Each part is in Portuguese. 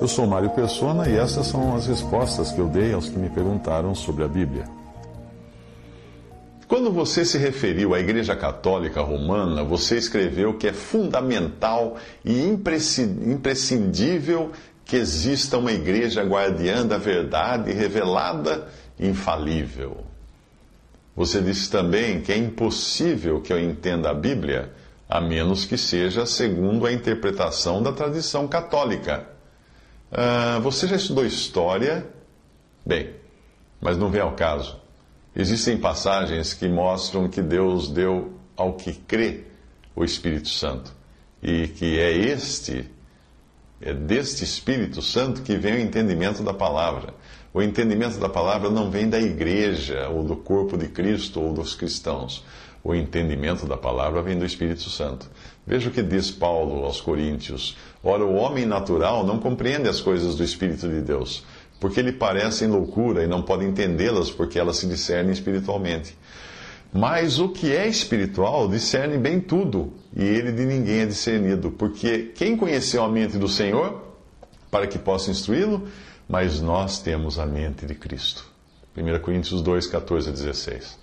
Eu sou Mário Persona e essas são as respostas que eu dei aos que me perguntaram sobre a Bíblia. Quando você se referiu à Igreja Católica Romana, você escreveu que é fundamental e imprescindível que exista uma igreja guardiã da verdade revelada infalível. Você disse também que é impossível que eu entenda a Bíblia a menos que seja segundo a interpretação da tradição católica. Uh, você já estudou história? Bem, mas não vem ao caso. Existem passagens que mostram que Deus deu ao que crê o Espírito Santo e que é este, é deste Espírito Santo que vem o entendimento da palavra. O entendimento da palavra não vem da igreja ou do corpo de Cristo ou dos cristãos. O entendimento da palavra vem do Espírito Santo. Veja o que diz Paulo aos Coríntios. Ora, o homem natural não compreende as coisas do Espírito de Deus, porque lhe parecem loucura e não pode entendê-las porque elas se discernem espiritualmente. Mas o que é espiritual discerne bem tudo, e ele de ninguém é discernido, porque quem conheceu a mente do Senhor para que possa instruí-lo? Mas nós temos a mente de Cristo. 1 Coríntios 2, 14 a 16.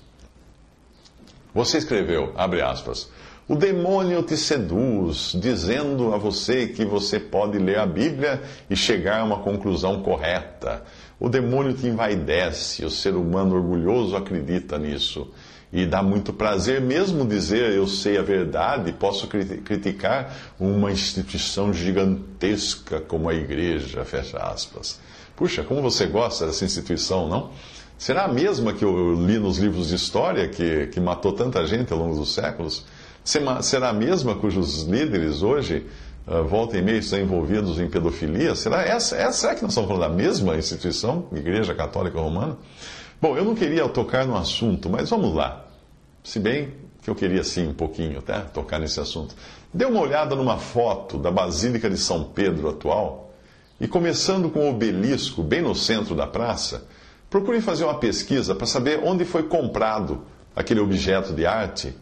Você escreveu, abre aspas, o demônio te seduz, dizendo a você que você pode ler a Bíblia e chegar a uma conclusão correta. O demônio te envaidece, o ser humano orgulhoso acredita nisso. E dá muito prazer mesmo dizer eu sei a verdade, posso criticar uma instituição gigantesca como a igreja, fecha aspas. Puxa, como você gosta dessa instituição, não? Será a mesma que eu li nos livros de história, que, que matou tanta gente ao longo dos séculos? Será a mesma cujos líderes hoje uh, volta e meia estão envolvidos em pedofilia? Será essa, essa será que nós estamos falando da mesma instituição, Igreja Católica Romana? Bom, eu não queria tocar no assunto, mas vamos lá. Se bem que eu queria sim um pouquinho, tá? Tocar nesse assunto. Dê uma olhada numa foto da Basílica de São Pedro atual e começando com o obelisco bem no centro da praça Procure fazer uma pesquisa para saber onde foi comprado aquele objeto de arte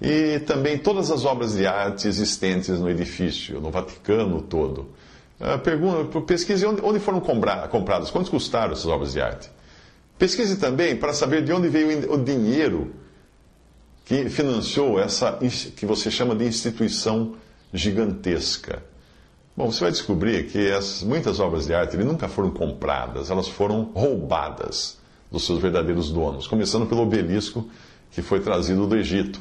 e também todas as obras de arte existentes no edifício, no Vaticano todo. Ah, pergunta, pesquise onde, foram compradas, quantos custaram essas obras de arte. Pesquise também para saber de onde veio o dinheiro que financiou essa que você chama de instituição gigantesca. Bom, você vai descobrir que as, muitas obras de arte nunca foram compradas, elas foram roubadas dos seus verdadeiros donos, começando pelo obelisco que foi trazido do Egito.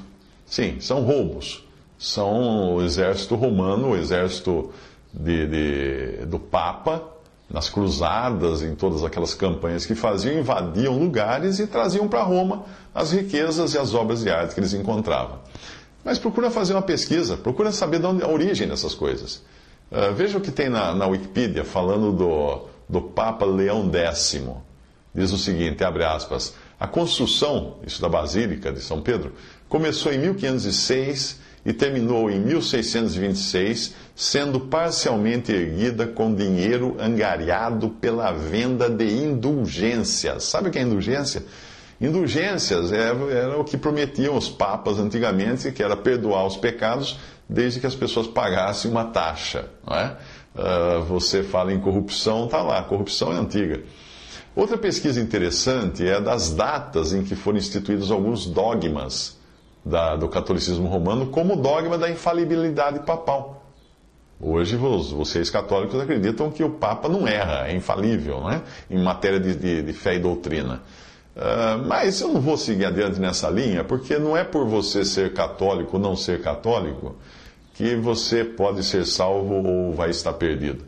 Sim, são roubos. São o exército romano, o exército de, de, do Papa, nas cruzadas, em todas aquelas campanhas que faziam, invadiam lugares e traziam para Roma as riquezas e as obras de arte que eles encontravam. Mas procura fazer uma pesquisa, procura saber de onde, a origem dessas coisas. Uh, veja o que tem na, na Wikipedia falando do, do Papa Leão X. Diz o seguinte, abre aspas, a construção, isso da Basílica de São Pedro, começou em 1506 e terminou em 1626, sendo parcialmente erguida com dinheiro angariado pela venda de indulgências. Sabe o que é indulgência? Indulgências era, era o que prometiam os papas antigamente, que era perdoar os pecados desde que as pessoas pagassem uma taxa. Não é? Uh, você fala em corrupção, está lá, corrupção é antiga. Outra pesquisa interessante é das datas em que foram instituídos alguns dogmas da, do catolicismo romano, como dogma da infalibilidade papal. Hoje, vocês católicos acreditam que o Papa não erra, é infalível, né? em matéria de, de, de fé e doutrina. Uh, mas eu não vou seguir adiante nessa linha, porque não é por você ser católico ou não ser católico que você pode ser salvo ou vai estar perdido.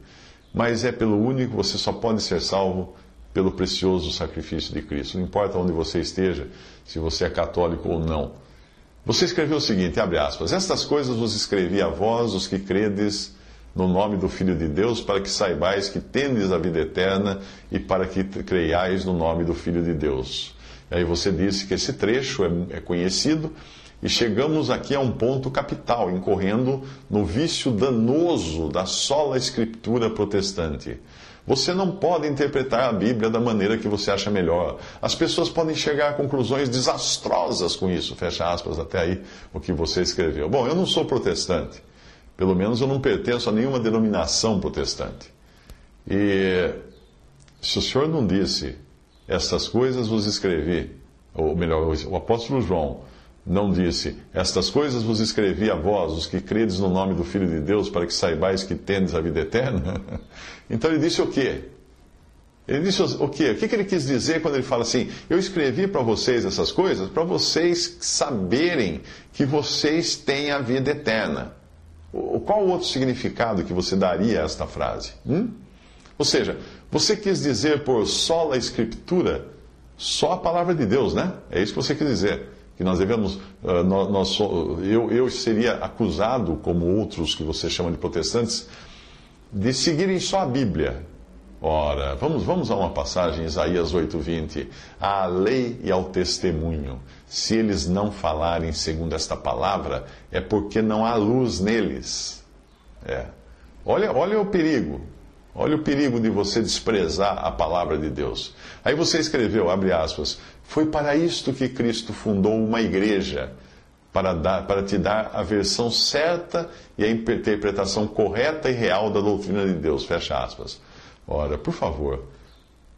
Mas é pelo único, você só pode ser salvo pelo precioso sacrifício de Cristo. Não importa onde você esteja, se você é católico ou não. Você escreveu o seguinte, abre aspas, Estas coisas vos escrevi a vós, os que credes no nome do Filho de Deus, para que saibais que tendes a vida eterna e para que creiais no nome do Filho de Deus. E aí você disse que esse trecho é, é conhecido e chegamos aqui a um ponto capital, incorrendo no vício danoso da sola escritura protestante. Você não pode interpretar a Bíblia da maneira que você acha melhor. As pessoas podem chegar a conclusões desastrosas com isso. Fecha aspas, até aí o que você escreveu. Bom, eu não sou protestante. Pelo menos eu não pertenço a nenhuma denominação protestante. E se o senhor não disse, estas coisas vos escrevi, ou melhor, o apóstolo João não disse, estas coisas vos escrevi a vós, os que credes no nome do Filho de Deus, para que saibais que tendes a vida eterna? Então ele disse o quê? Ele disse o quê? O que ele quis dizer quando ele fala assim: Eu escrevi para vocês essas coisas para vocês saberem que vocês têm a vida eterna. Qual o outro significado que você daria a esta frase? Hum? Ou seja, você quis dizer por só a Escritura, só a palavra de Deus, né? É isso que você quis dizer. Que nós devemos, nós, nós, eu, eu seria acusado, como outros que você chama de protestantes, de seguirem só a Bíblia. Ora, vamos, vamos a uma passagem, Isaías 8,20. À lei e ao testemunho. Se eles não falarem segundo esta palavra, é porque não há luz neles. É. Olha, olha o perigo. Olha o perigo de você desprezar a palavra de Deus. Aí você escreveu, abre aspas, foi para isto que Cristo fundou uma igreja para, dar, para te dar a versão certa e a interpretação correta e real da doutrina de Deus. Fecha aspas. Ora, por favor,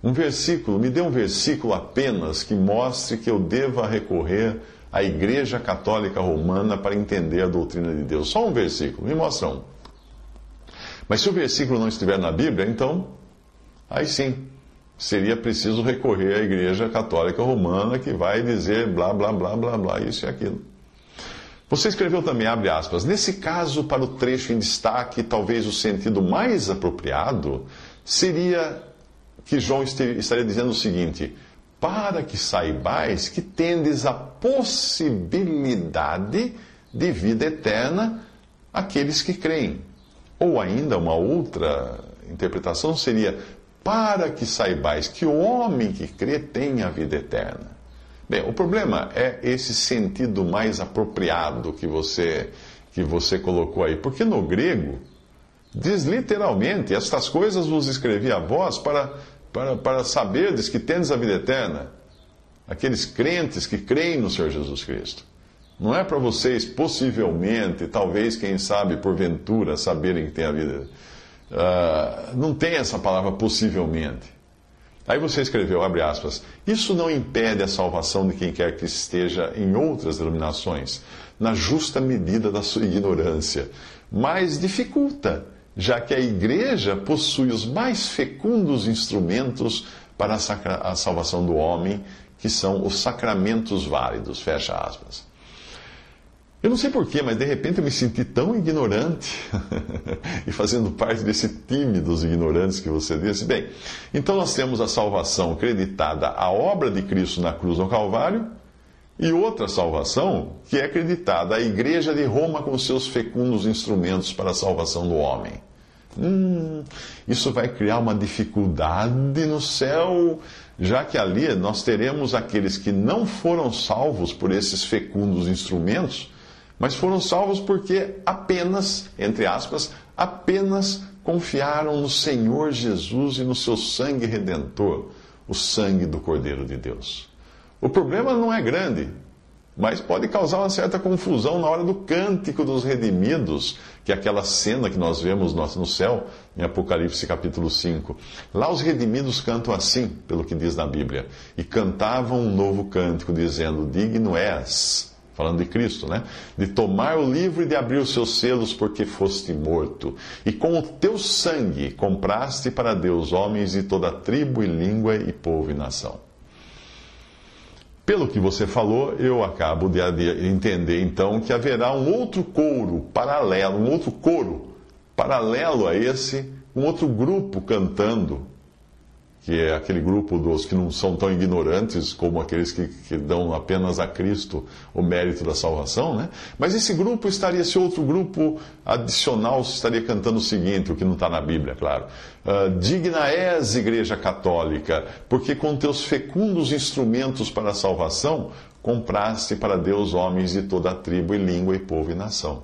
um versículo, me dê um versículo apenas que mostre que eu deva recorrer à Igreja Católica Romana para entender a doutrina de Deus. Só um versículo, me mostra um. Mas se o versículo não estiver na Bíblia, então, aí sim, seria preciso recorrer à Igreja Católica Romana que vai dizer blá, blá, blá, blá, blá, isso e aquilo. Você escreveu também, abre aspas, nesse caso, para o trecho em destaque, talvez o sentido mais apropriado seria que João estaria dizendo o seguinte: para que saibais que tendes a possibilidade de vida eterna aqueles que creem. Ou ainda uma outra interpretação seria: para que saibais que o homem que crê tem a vida eterna. Bem, o problema é esse sentido mais apropriado que você, que você colocou aí. Porque no grego, diz literalmente: Estas coisas vos escrevi a vós para, para, para saberdes que tendes a vida eterna. Aqueles crentes que creem no Senhor Jesus Cristo. Não é para vocês, possivelmente, talvez, quem sabe, porventura, saberem que tem a vida. Uh, não tem essa palavra possivelmente. Aí você escreveu, abre aspas, isso não impede a salvação de quem quer que esteja em outras denominações, na justa medida da sua ignorância, mas dificulta, já que a igreja possui os mais fecundos instrumentos para a salvação do homem, que são os sacramentos válidos, fecha aspas. Eu não sei porquê, mas de repente eu me senti tão ignorante e fazendo parte desse time dos ignorantes que você disse. Bem, então nós temos a salvação acreditada à obra de Cristo na cruz no Calvário e outra salvação que é acreditada à Igreja de Roma com seus fecundos instrumentos para a salvação do homem. Hum, isso vai criar uma dificuldade no céu, já que ali nós teremos aqueles que não foram salvos por esses fecundos instrumentos mas foram salvos porque apenas, entre aspas, apenas confiaram no Senhor Jesus e no seu sangue redentor, o sangue do Cordeiro de Deus. O problema não é grande, mas pode causar uma certa confusão na hora do cântico dos redimidos, que é aquela cena que nós vemos no céu, em Apocalipse capítulo 5. Lá os redimidos cantam assim, pelo que diz na Bíblia, e cantavam um novo cântico, dizendo: Digno és falando de Cristo, né? De tomar o livro e de abrir os seus selos, porque foste morto. E com o teu sangue compraste para Deus homens de toda tribo e língua e povo e nação. Pelo que você falou, eu acabo de entender então que haverá um outro coro paralelo, um outro coro paralelo a esse, um outro grupo cantando que é aquele grupo dos que não são tão ignorantes como aqueles que, que, dão apenas a Cristo o mérito da salvação, né? Mas esse grupo estaria, esse outro grupo adicional estaria cantando o seguinte, o que não está na Bíblia, claro. Uh, Digna és, Igreja Católica, porque com teus fecundos instrumentos para a salvação, compraste para Deus homens de toda a tribo e língua e povo e nação.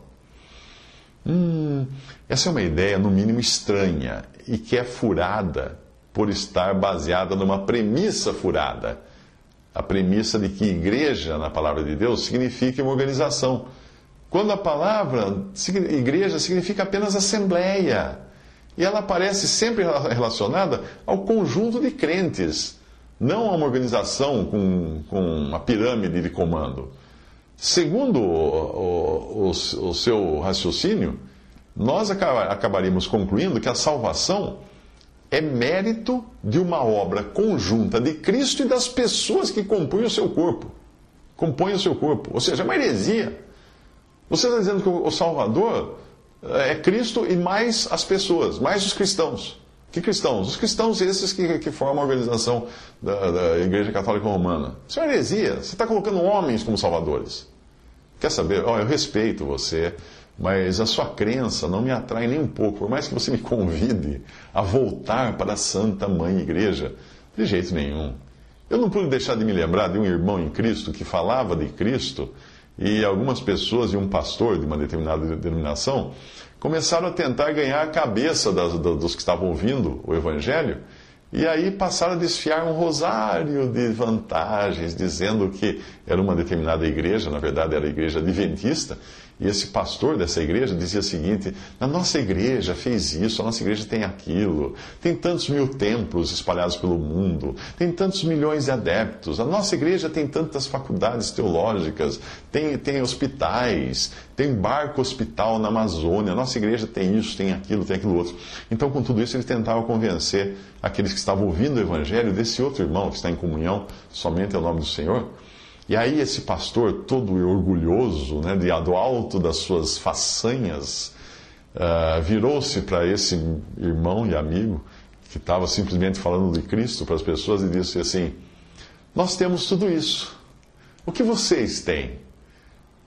Hum, essa é uma ideia, no mínimo, estranha e que é furada por estar baseada numa premissa furada. A premissa de que igreja, na palavra de Deus, significa uma organização. Quando a palavra igreja significa apenas assembleia. E ela aparece sempre relacionada ao conjunto de crentes, não a uma organização com, com uma pirâmide de comando. Segundo o, o, o seu raciocínio, nós acabaríamos concluindo que a salvação é mérito de uma obra conjunta de Cristo e das pessoas que compõem o seu corpo. Compõem o seu corpo. Ou seja, é uma heresia. Você está dizendo que o Salvador é Cristo e mais as pessoas, mais os cristãos. Que cristãos? Os cristãos esses que, que formam a organização da, da Igreja Católica Romana. Isso é uma heresia. Você está colocando homens como salvadores. Quer saber? Oh, eu respeito você mas a sua crença não me atrai nem um pouco, por mais que você me convide a voltar para a Santa Mãe Igreja, de jeito nenhum. Eu não pude deixar de me lembrar de um irmão em Cristo que falava de Cristo e algumas pessoas e um pastor de uma determinada denominação começaram a tentar ganhar a cabeça das, dos que estavam ouvindo o Evangelho e aí passaram a desfiar um rosário de vantagens, dizendo que era uma determinada igreja, na verdade era a igreja adventista, e esse pastor dessa igreja dizia o seguinte: a nossa igreja fez isso, a nossa igreja tem aquilo, tem tantos mil templos espalhados pelo mundo, tem tantos milhões de adeptos, a nossa igreja tem tantas faculdades teológicas, tem, tem hospitais, tem barco hospital na Amazônia, a nossa igreja tem isso, tem aquilo, tem aquilo outro. Então, com tudo isso, ele tentava convencer aqueles que estavam ouvindo o evangelho desse outro irmão que está em comunhão somente ao nome do Senhor e aí esse pastor, todo orgulhoso, né, do alto das suas façanhas, uh, virou-se para esse irmão e amigo que estava simplesmente falando de Cristo para as pessoas e disse assim: Nós temos tudo isso. O que vocês têm?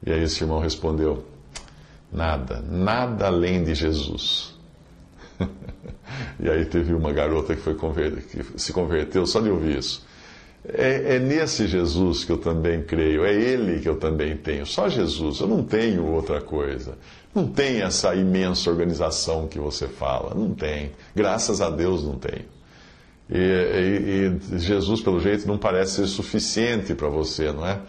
E aí esse irmão respondeu: Nada, nada além de Jesus. e aí teve uma garota que, foi que se converteu só de ouvir isso. É, é, nesse Jesus que eu também creio, é Ele que eu também tenho, só Jesus, eu não tenho outra coisa. Não tem essa imensa organização que você fala, não tem. Graças a Deus não tem. E, e, e Jesus, pelo jeito, não parece ser suficiente para você, não é?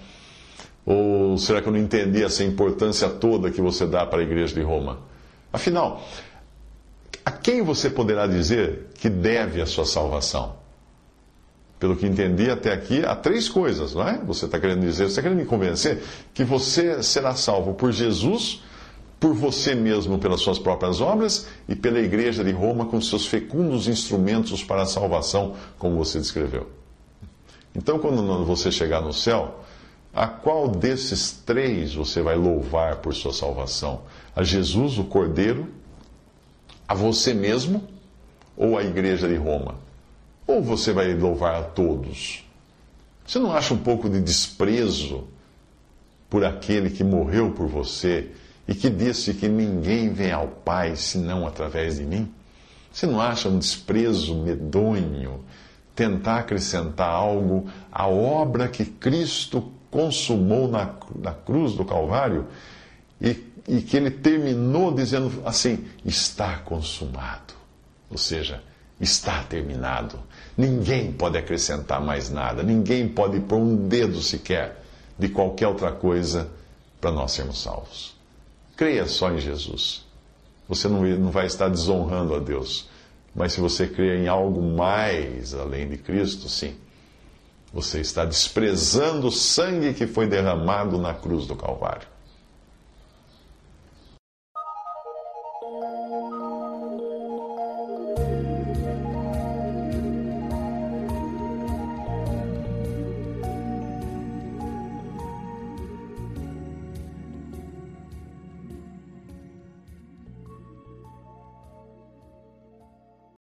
Ou será que eu não entendi essa importância toda que você dá para a igreja de Roma? Afinal, a quem você poderá dizer que deve a sua salvação? Pelo que entendi até aqui, há três coisas, não é? Você está querendo dizer, você está querendo me convencer que você será salvo por Jesus, por você mesmo pelas suas próprias obras e pela igreja de Roma com seus fecundos instrumentos para a salvação, como você descreveu. Então, quando você chegar no céu, a qual desses três você vai louvar por sua salvação? A Jesus, o Cordeiro, a você mesmo ou a igreja de Roma? Ou você vai louvar a todos? Você não acha um pouco de desprezo por aquele que morreu por você e que disse que ninguém vem ao Pai senão através de mim? Você não acha um desprezo medonho tentar acrescentar algo à obra que Cristo consumou na, na cruz do Calvário e, e que ele terminou dizendo assim: está consumado? Ou seja, está terminado. Ninguém pode acrescentar mais nada, ninguém pode pôr um dedo sequer de qualquer outra coisa para nós sermos salvos. Creia só em Jesus. Você não, vai estar desonrando a Deus. Mas se você crer em algo mais além de Cristo, sim, você está desprezando o sangue que foi derramado na cruz do Calvário.